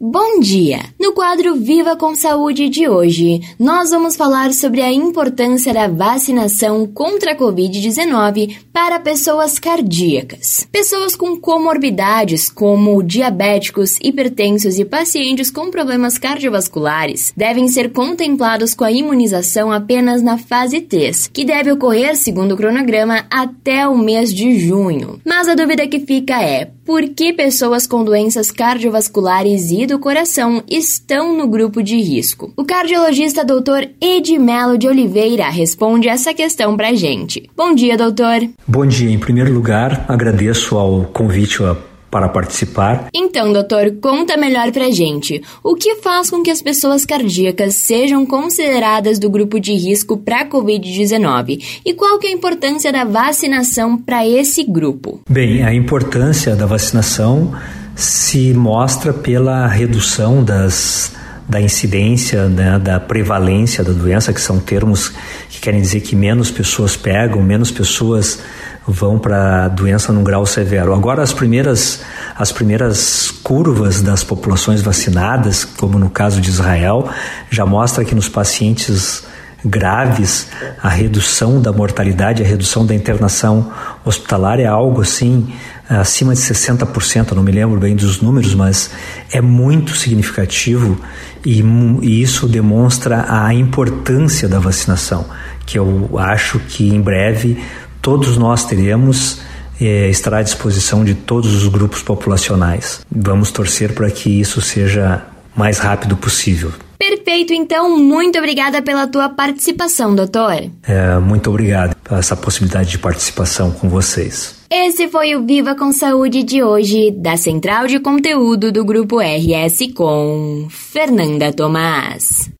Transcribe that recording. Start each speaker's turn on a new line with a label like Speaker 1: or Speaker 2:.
Speaker 1: Bom dia! No quadro Viva com Saúde de hoje, nós vamos falar sobre a importância da vacinação contra a Covid-19 para pessoas cardíacas. Pessoas com comorbidades, como diabéticos, hipertensos e pacientes com problemas cardiovasculares, devem ser contemplados com a imunização apenas na fase 3, que deve ocorrer, segundo o cronograma, até o mês de junho. Mas a dúvida que fica é: por que pessoas com doenças cardiovasculares e do coração no grupo de risco? O cardiologista Dr. Edmelo de Oliveira responde essa questão pra gente. Bom dia, doutor.
Speaker 2: Bom dia. Em primeiro lugar, agradeço ao convite para participar.
Speaker 1: Então, doutor, conta melhor pra gente. O que faz com que as pessoas cardíacas sejam consideradas do grupo de risco para a COVID-19? E qual que é a importância da vacinação para esse grupo?
Speaker 2: Bem, a importância da vacinação se mostra pela redução das da incidência, né, da prevalência da doença, que são termos que querem dizer que menos pessoas pegam, menos pessoas vão para a doença num grau severo. Agora as primeiras as primeiras curvas das populações vacinadas, como no caso de Israel, já mostra que nos pacientes graves a redução da mortalidade, a redução da internação hospitalar é algo assim acima de 60%, não me lembro bem dos números, mas é muito significativo e, e isso demonstra a importância da vacinação, que eu acho que em breve todos nós teremos é, estará à disposição de todos os grupos populacionais. Vamos torcer para que isso seja mais rápido possível.
Speaker 1: Perfeito, então, muito obrigada pela tua participação, doutor.
Speaker 2: É, muito obrigado por essa possibilidade de participação com vocês.
Speaker 1: Esse foi o Viva com Saúde de hoje, da Central de Conteúdo do Grupo RS com Fernanda Tomás.